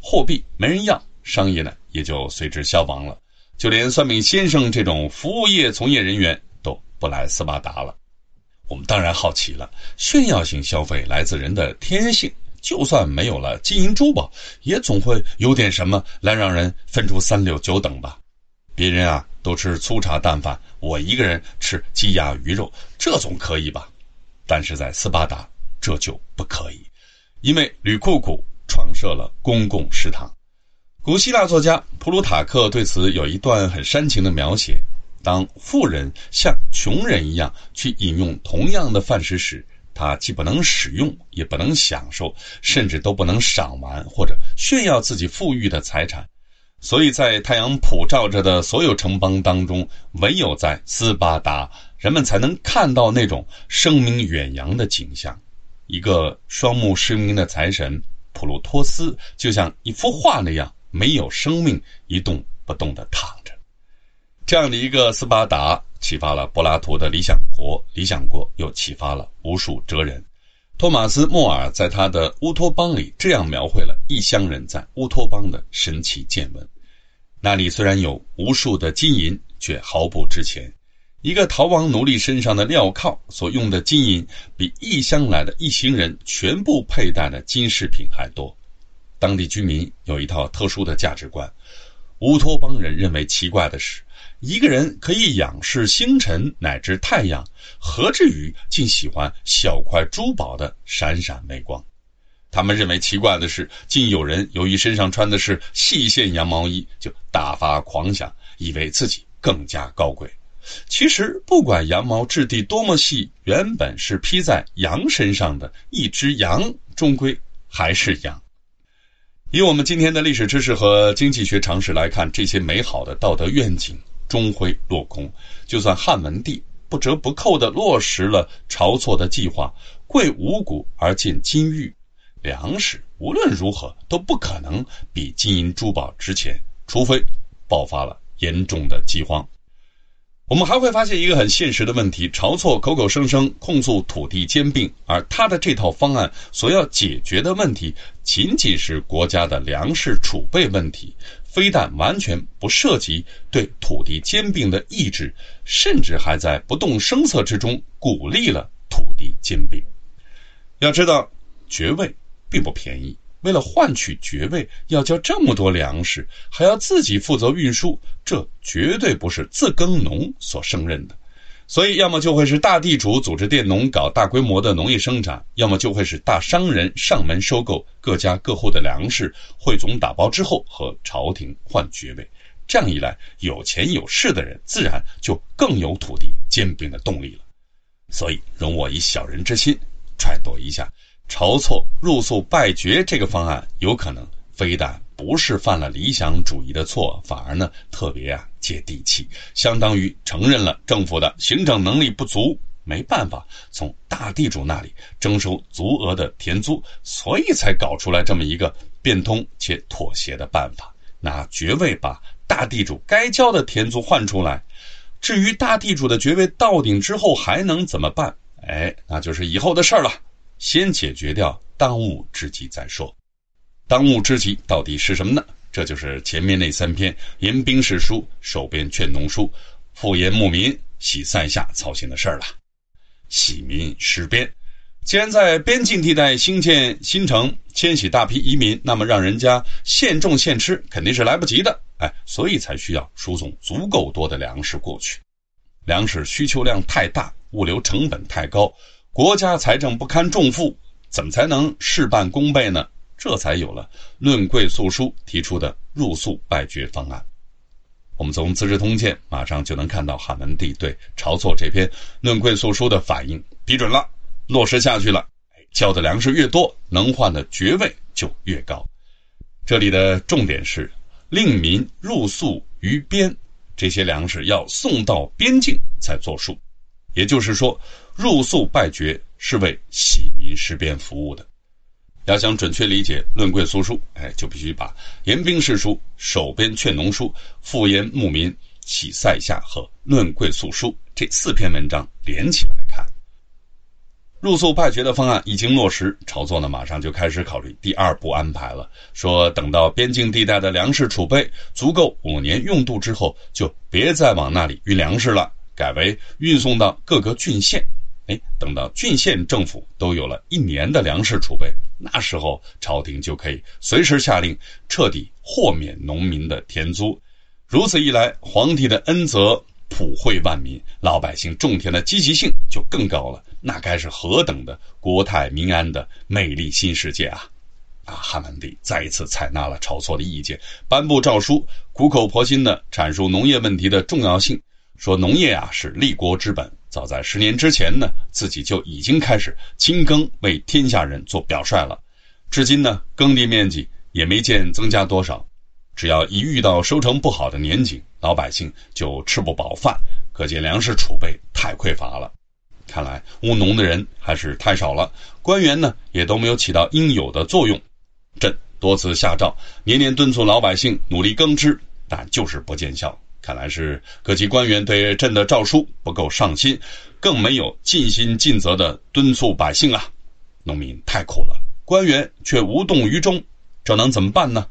货币没人要，商业呢也就随之消亡了。就连算命先生这种服务业从业人员都。不来斯巴达了，我们当然好奇了。炫耀性消费来自人的天性，就算没有了金银珠宝，也总会有点什么来让人分出三六九等吧。别人啊都吃粗茶淡饭，我一个人吃鸡鸭鱼肉，这总可以吧？但是在斯巴达这就不可以，因为吕库古创设了公共食堂。古希腊作家普鲁塔克对此有一段很煽情的描写。当富人像穷人一样去饮用同样的饭食时，他既不能使用，也不能享受，甚至都不能赏玩或者炫耀自己富裕的财产。所以在太阳普照着的所有城邦当中，唯有在斯巴达，人们才能看到那种声名远扬的景象。一个双目失明的财神普鲁托斯，就像一幅画那样，没有生命，一动不动地躺着。这样的一个斯巴达，启发了柏拉图的《理想国》，理想国又启发了无数哲人。托马斯·莫尔在他的《乌托邦》里这样描绘了异乡人在乌托邦的神奇见闻：那里虽然有无数的金银，却毫不值钱；一个逃亡奴隶身上的镣铐所用的金银，比异乡来的一行人全部佩戴的金饰品还多。当地居民有一套特殊的价值观。乌托邦人认为奇怪的是，一个人可以仰视星辰乃至太阳，何至于竟喜欢小块珠宝的闪闪微光？他们认为奇怪的是，竟有人由于身上穿的是细线羊毛衣，就大发狂想，以为自己更加高贵。其实，不管羊毛质地多么细，原本是披在羊身上的一只羊，终归还是羊。以我们今天的历史知识和经济学常识来看，这些美好的道德愿景终会落空。就算汉文帝不折不扣地落实了晁错的计划，贵五谷而进金玉，粮食无论如何都不可能比金银珠宝值钱，除非爆发了严重的饥荒。我们还会发现一个很现实的问题：晁错口口声声控诉土地兼并，而他的这套方案所要解决的问题，仅仅是国家的粮食储备问题，非但完全不涉及对土地兼并的意志，甚至还在不动声色之中鼓励了土地兼并。要知道，爵位并不便宜。为了换取爵位，要交这么多粮食，还要自己负责运输，这绝对不是自耕农所胜任的。所以，要么就会是大地主组织佃农搞大规模的农业生产，要么就会是大商人上门收购各家各户的粮食，汇总打包之后和朝廷换爵位。这样一来，有钱有势的人自然就更有土地兼并的动力了。所以，容我以小人之心揣度一下。晁错入宿拜爵这个方案，有可能非但不是犯了理想主义的错，反而呢特别啊接地气，相当于承认了政府的行政能力不足，没办法从大地主那里征收足额的田租，所以才搞出来这么一个变通且妥协的办法，拿爵位把大地主该交的田租换出来。至于大地主的爵位到顶之后还能怎么办？哎，那就是以后的事儿了。先解决掉当务之急再说。当务之急到底是什么呢？这就是前面那三篇严兵事书、守边劝农书、复言牧民、喜塞下操心的事儿了。喜民失边，既然在边境地带兴建新城、迁徙大批移民，那么让人家现种现吃肯定是来不及的。哎，所以才需要输送足够多的粮食过去。粮食需求量太大，物流成本太高。国家财政不堪重负，怎么才能事半功倍呢？这才有了《论贵诉书》提出的入宿拜爵方案。我们从《资治通鉴》马上就能看到汉文帝对晁错这篇《论贵诉书》的反应，批准了，落实下去了。交的粮食越多，能换的爵位就越高。这里的重点是令民入宿于边，这些粮食要送到边境才作数。也就是说。入宿拜爵是为洗民事边服务的。要想准确理解《论贵诉书》，哎，就必须把严兵事书、守边劝农书、复言牧民、洗塞下和《论贵诉书》这四篇文章连起来看。入宿拜爵的方案已经落实，晁错呢马上就开始考虑第二步安排了，说等到边境地带的粮食储备足够五年用度之后，就别再往那里运粮食了，改为运送到各个郡县。哎，等到郡县政府都有了一年的粮食储备，那时候朝廷就可以随时下令彻底豁免农民的田租。如此一来，皇帝的恩泽普惠万民，老百姓种田的积极性就更高了。那该是何等的国泰民安的美丽新世界啊！啊，汉文帝再一次采纳了晁错的意见，颁布诏书，苦口婆心地阐述农业问题的重要性，说农业啊是立国之本。早在十年之前呢，自己就已经开始亲耕，为天下人做表率了。至今呢，耕地面积也没见增加多少。只要一遇到收成不好的年景，老百姓就吃不饱饭，可见粮食储备太匮乏了。看来务农的人还是太少了，官员呢也都没有起到应有的作用。朕多次下诏，年年敦促老百姓努力耕织，但就是不见效。看来是各级官员对朕的诏书不够上心，更没有尽心尽责的敦促百姓啊！农民太苦了，官员却无动于衷，这能怎么办呢？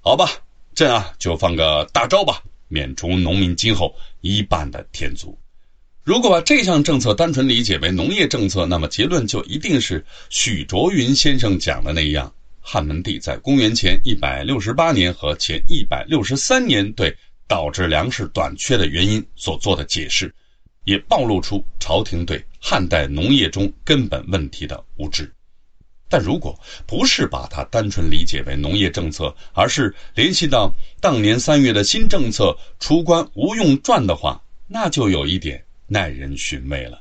好吧，朕啊就放个大招吧，免除农民今后一半的田租。如果把这项政策单纯理解为农业政策，那么结论就一定是许卓云先生讲的那样：汉文帝在公元前一百六十八年和前一百六十三年对导致粮食短缺的原因所做的解释，也暴露出朝廷对汉代农业中根本问题的无知。但如果不是把它单纯理解为农业政策，而是联系到当年三月的新政策“除官无用传”的话，那就有一点。耐人寻味了。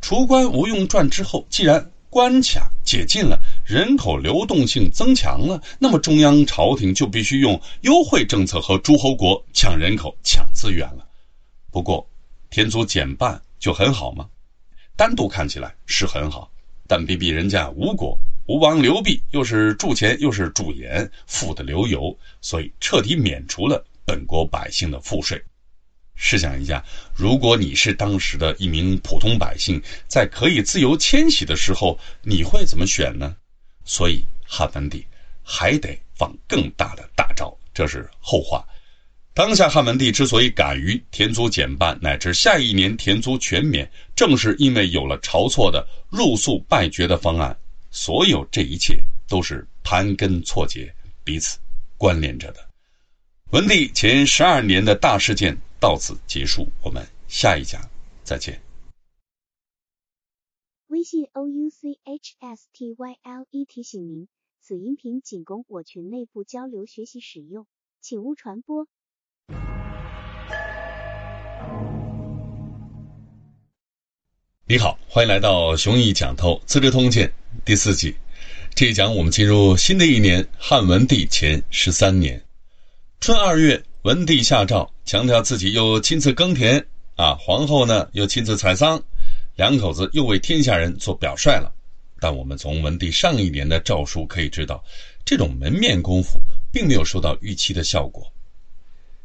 除官无用传之后，既然关卡解禁了，人口流动性增强了，那么中央朝廷就必须用优惠政策和诸侯国抢人口、抢资源了。不过，田租减半就很好吗？单独看起来是很好，但比比人家吴国，吴王刘濞又是铸钱又是铸盐，富得流油，所以彻底免除了本国百姓的赋税。试想一下，如果你是当时的一名普通百姓，在可以自由迁徙的时候，你会怎么选呢？所以汉文帝还得放更大的大招，这是后话。当下汉文帝之所以敢于田租减半，乃至下一年田租全免，正是因为有了晁错的入粟败爵的方案。所有这一切都是盘根错节、彼此关联着的。文帝前十二年的大事件。到此结束，我们下一讲再见。微信 o u c h s t y l e 提醒您，此音频仅供我群内部交流学习使用，请勿传播。你好，欢迎来到熊毅讲透《资治通鉴》第四季。这一讲我们进入新的一年汉文帝前十三年春二月。文帝下诏，强调自己又亲自耕田啊，皇后呢又亲自采桑，两口子又为天下人做表率了。但我们从文帝上一年的诏书可以知道，这种门面功夫并没有收到预期的效果。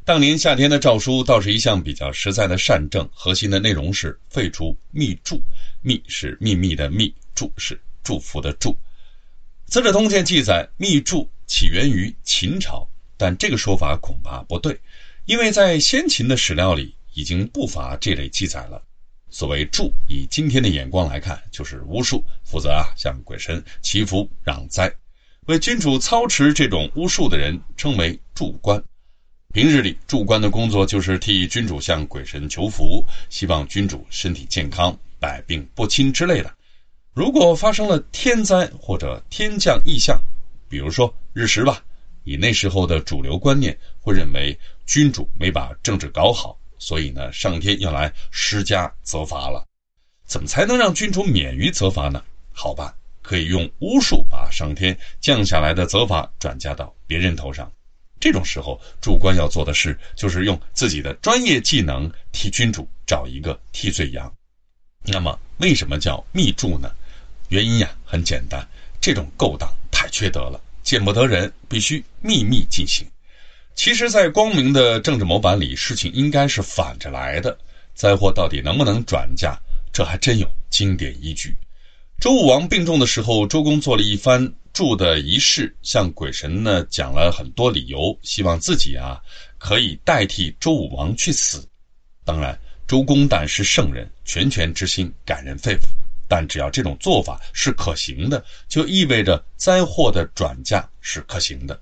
当年夏天的诏书倒是一项比较实在的善政，核心的内容是废除密祝，密是秘密的密，祝是祝福的祝。《资治通鉴》记载，密祝起源于秦朝。但这个说法恐怕不对，因为在先秦的史料里已经不乏这类记载了。所谓祝，以今天的眼光来看，就是巫术，负责啊向鬼神祈福攘灾，为君主操持这种巫术的人称为祝官。平日里，祝官的工作就是替君主向鬼神求福，希望君主身体健康、百病不侵之类的。如果发生了天灾或者天降异象，比如说日食吧。以那时候的主流观念，会认为君主没把政治搞好，所以呢，上天要来施加责罚了。怎么才能让君主免于责罚呢？好吧，可以用巫术把上天降下来的责罚转嫁到别人头上。这种时候，主官要做的事就是用自己的专业技能替君主找一个替罪羊。那么，为什么叫密祝呢？原因呀，很简单，这种勾当太缺德了。见不得人，必须秘密进行。其实，在光明的政治模板里，事情应该是反着来的。灾祸到底能不能转嫁，这还真有经典依据。周武王病重的时候，周公做了一番祝的仪式，向鬼神呢讲了很多理由，希望自己啊可以代替周武王去死。当然，周公旦是圣人，拳拳之心感人肺腑。但只要这种做法是可行的，就意味着灾祸的转嫁是可行的。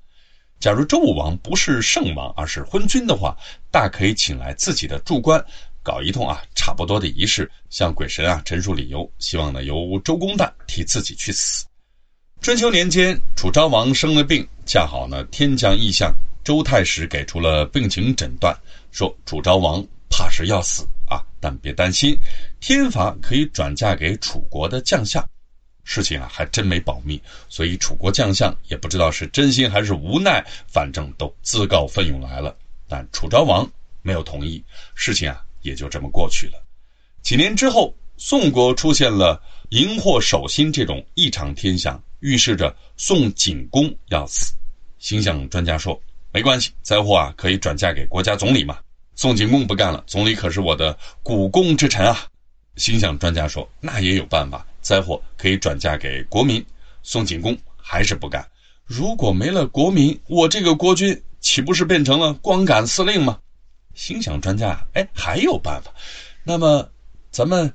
假如周武王不是圣王，而是昏君的话，大可以请来自己的助官，搞一通啊差不多的仪式，向鬼神啊陈述理由，希望呢由周公旦替自己去死。春秋年间，楚昭王生了病，恰好呢天降异象，周太史给出了病情诊断，说楚昭王怕是要死。但别担心，天罚可以转嫁给楚国的将相。事情啊，还真没保密，所以楚国将相也不知道是真心还是无奈，反正都自告奋勇来了。但楚昭王没有同意，事情啊也就这么过去了。几年之后，宋国出现了荧惑守心这种异常天象，预示着宋景公要死。星象专家说，没关系，灾祸啊可以转嫁给国家总理嘛。宋景公不干了，总理可是我的股肱之臣啊！心想专家说，那也有办法，灾祸可以转嫁给国民。宋景公还是不干。如果没了国民，我这个国君岂不是变成了光杆司令吗？心想专家，哎，还有办法。那么，咱们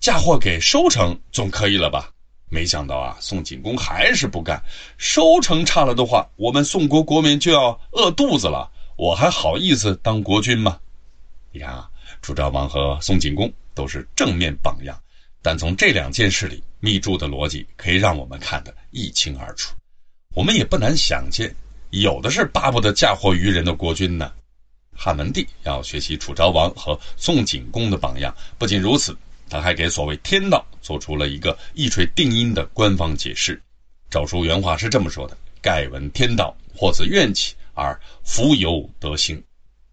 嫁祸给收成总可以了吧？没想到啊，宋景公还是不干。收成差了的话，我们宋国国民就要饿肚子了，我还好意思当国君吗？你看啊，楚昭王和宋景公都是正面榜样，但从这两件事里，密注的逻辑可以让我们看得一清二楚。我们也不难想见，有的是巴不得嫁祸于人的国君呢。汉文帝要学习楚昭王和宋景公的榜样，不仅如此。他还给所谓天道做出了一个一锤定音的官方解释。诏书原话是这么说的：“盖闻天道，或自怨气而福有德行。”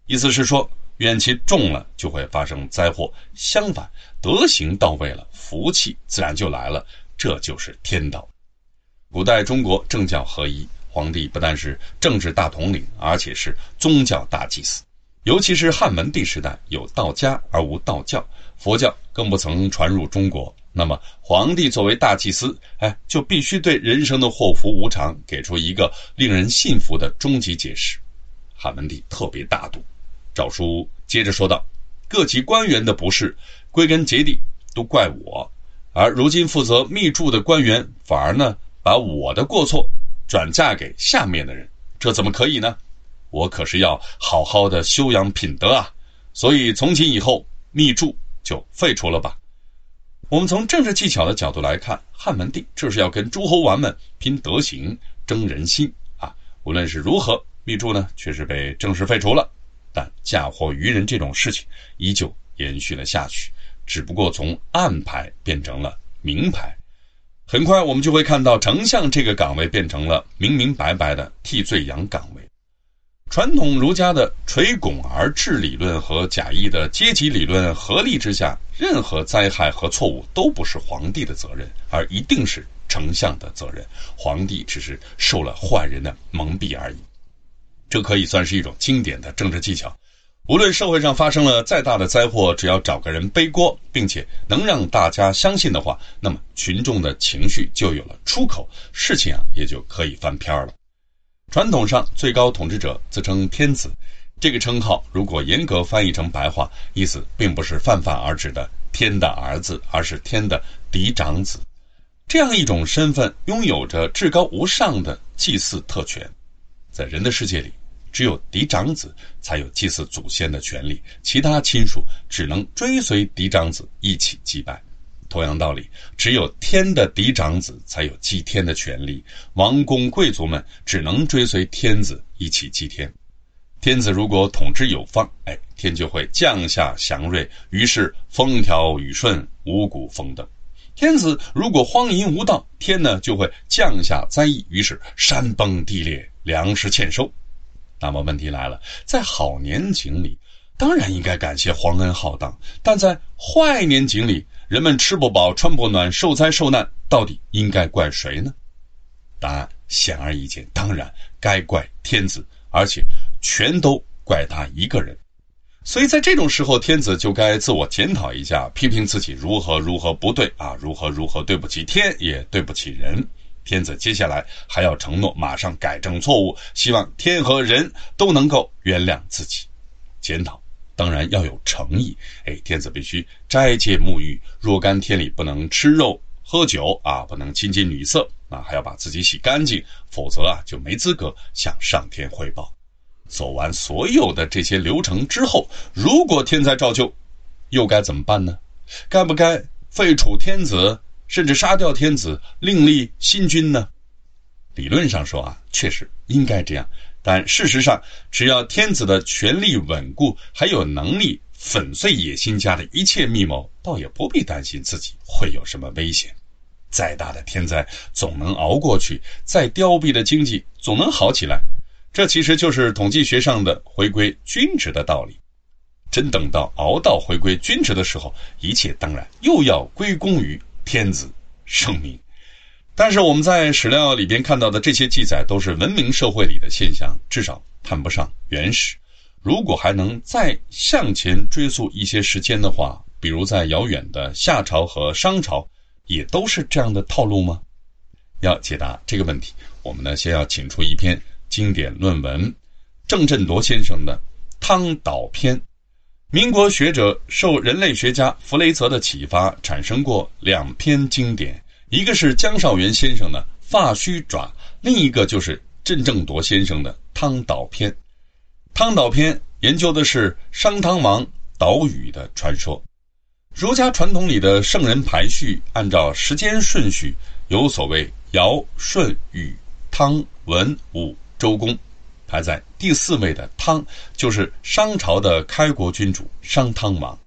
意思是说，怨气重了就会发生灾祸；相反，德行到位了，福气自然就来了。这就是天道。古代中国政教合一，皇帝不但是政治大统领，而且是宗教大祭司。尤其是汉文帝时代，有道家而无道教。佛教更不曾传入中国，那么皇帝作为大祭司，哎，就必须对人生的祸福无常给出一个令人信服的终极解释。汉文帝特别大度，诏书接着说道：“各级官员的不是，归根结底都怪我，而如今负责密注的官员反而呢，把我的过错转嫁给下面的人，这怎么可以呢？我可是要好好的修养品德啊！所以从今以后，密注。”就废除了吧。我们从政治技巧的角度来看，汉文帝这是要跟诸侯王们拼德行、争人心啊。无论是如何，密注呢却是被正式废除了，但嫁祸于人这种事情依旧延续了下去，只不过从暗牌变成了明牌。很快，我们就会看到丞相这个岗位变成了明明白白的替罪羊岗位。传统儒家的垂拱而治理论和贾谊的阶级理论合力之下，任何灾害和错误都不是皇帝的责任，而一定是丞相的责任。皇帝只是受了坏人的蒙蔽而已。这可以算是一种经典的政治技巧。无论社会上发生了再大的灾祸，只要找个人背锅，并且能让大家相信的话，那么群众的情绪就有了出口，事情啊也就可以翻篇了。传统上，最高统治者自称天子，这个称号如果严格翻译成白话，意思并不是泛泛而指的天的儿子，而是天的嫡长子。这样一种身份，拥有着至高无上的祭祀特权。在人的世界里，只有嫡长子才有祭祀祖先的权利，其他亲属只能追随嫡长子一起祭拜。同样道理，只有天的嫡长子才有祭天的权利，王公贵族们只能追随天子一起祭天。天子如果统治有方，哎，天就会降下祥瑞，于是风调雨顺，五谷丰登；天子如果荒淫无道，天呢就会降下灾异，于是山崩地裂，粮食欠收。那么问题来了，在好年景里，当然应该感谢皇恩浩荡，但在坏年景里，人们吃不饱穿不暖受灾受难，到底应该怪谁呢？答案显而易见，当然该怪天子，而且全都怪他一个人。所以在这种时候，天子就该自我检讨一下，批评自己如何如何不对啊，如何如何对不起天，也对不起人。天子接下来还要承诺马上改正错误，希望天和人都能够原谅自己，检讨。当然要有诚意，哎，天子必须斋戒沐浴，若干天里不能吃肉喝酒啊，不能亲近女色啊，还要把自己洗干净，否则啊就没资格向上天汇报。走完所有的这些流程之后，如果天灾照旧，又该怎么办呢？该不该废除天子，甚至杀掉天子，另立新君呢？理论上说啊，确实应该这样。但事实上，只要天子的权力稳固，还有能力粉碎野心家的一切密谋，倒也不必担心自己会有什么危险。再大的天灾总能熬过去，再凋敝的经济总能好起来。这其实就是统计学上的回归均值的道理。真等到熬到回归均值的时候，一切当然又要归功于天子圣明。但是我们在史料里边看到的这些记载都是文明社会里的现象，至少谈不上原始。如果还能再向前追溯一些时间的话，比如在遥远的夏朝和商朝，也都是这样的套路吗？要解答这个问题，我们呢先要请出一篇经典论文，郑振铎先生的《汤岛篇》。民国学者受人类学家弗雷泽的启发，产生过两篇经典，一个是江少元先生的《发须爪》，另一个就是郑正铎先生的《汤岛篇》。《汤岛篇》研究的是商汤王岛屿的传说。儒家传统里的圣人排序，按照时间顺序，有所谓尧、舜、禹、汤、文、武、周公。排在第四位的汤，就是商朝的开国君主商汤王。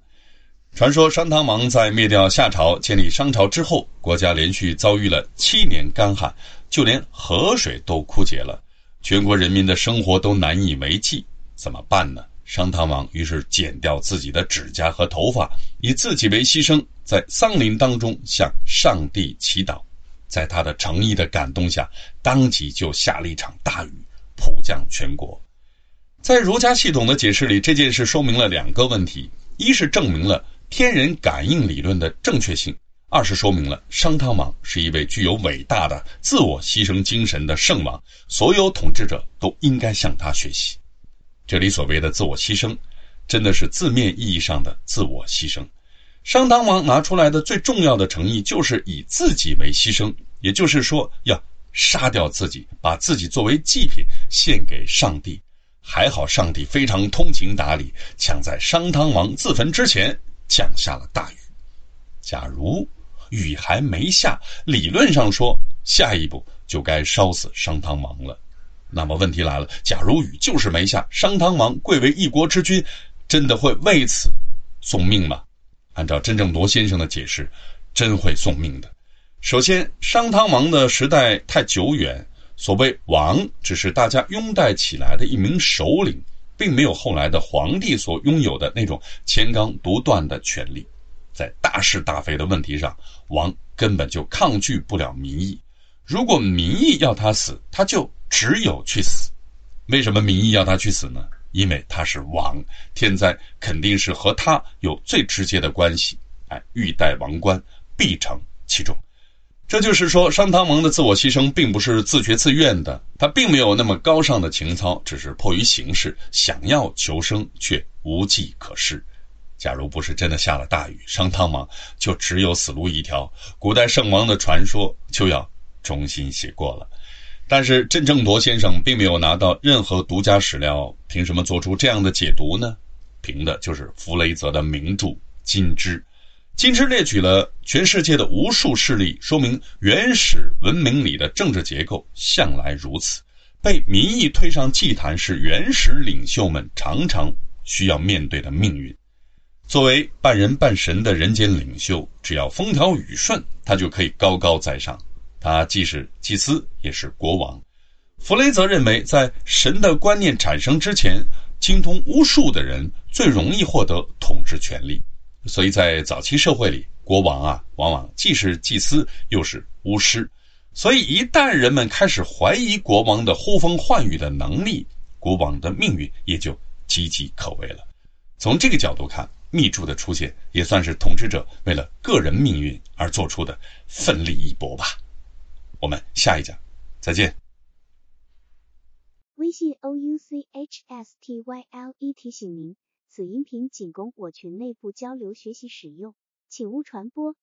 传说商汤王在灭掉夏朝、建立商朝之后，国家连续遭遇了七年干旱，就连河水都枯竭了，全国人民的生活都难以为继。怎么办呢？商汤王于是剪掉自己的指甲和头发，以自己为牺牲，在桑林当中向上帝祈祷。在他的诚意的感动下，当即就下了一场大雨。普降全国，在儒家系统的解释里，这件事说明了两个问题：一是证明了天人感应理论的正确性；二是说明了商汤王是一位具有伟大的自我牺牲精神的圣王，所有统治者都应该向他学习。这里所谓的自我牺牲，真的是字面意义上的自我牺牲。商汤王拿出来的最重要的诚意，就是以自己为牺牲，也就是说要。杀掉自己，把自己作为祭品献给上帝。还好上帝非常通情达理，抢在商汤王自焚之前降下了大雨。假如雨还没下，理论上说下一步就该烧死商汤王了。那么问题来了：假如雨就是没下，商汤王贵为一国之君，真的会为此送命吗？按照真正罗先生的解释，真会送命的。首先，商汤王的时代太久远，所谓王只是大家拥戴起来的一名首领，并没有后来的皇帝所拥有的那种乾纲独断的权利。在大是大非的问题上，王根本就抗拒不了民意。如果民意要他死，他就只有去死。为什么民意要他去死呢？因为他是王，天灾肯定是和他有最直接的关系。哎，欲戴王冠，必承其重。这就是说，商汤王的自我牺牲并不是自觉自愿的，他并没有那么高尚的情操，只是迫于形势，想要求生却无计可施。假如不是真的下了大雨，商汤王就只有死路一条，古代圣王的传说就要重新写过了。但是郑正铎先生并没有拿到任何独家史料，凭什么做出这样的解读呢？凭的就是弗雷泽的名著《金枝》。金枝列举了全世界的无数事例，说明原始文明里的政治结构向来如此。被民意推上祭坛是原始领袖们常常需要面对的命运。作为半人半神的人间领袖，只要风调雨顺，他就可以高高在上。他既是祭司，也是国王。弗雷泽认为，在神的观念产生之前，精通巫术的人最容易获得统治权力。所以在早期社会里，国王啊，往往既是祭司，又是巫师。所以一旦人们开始怀疑国王的呼风唤雨的能力，国王的命运也就岌岌可危了。从这个角度看，密著的出现也算是统治者为了个人命运而做出的奋力一搏吧。我们下一讲再见。微信 o u c h s t y l e 提醒您。此音频仅供我群内部交流学习使用，请勿传播。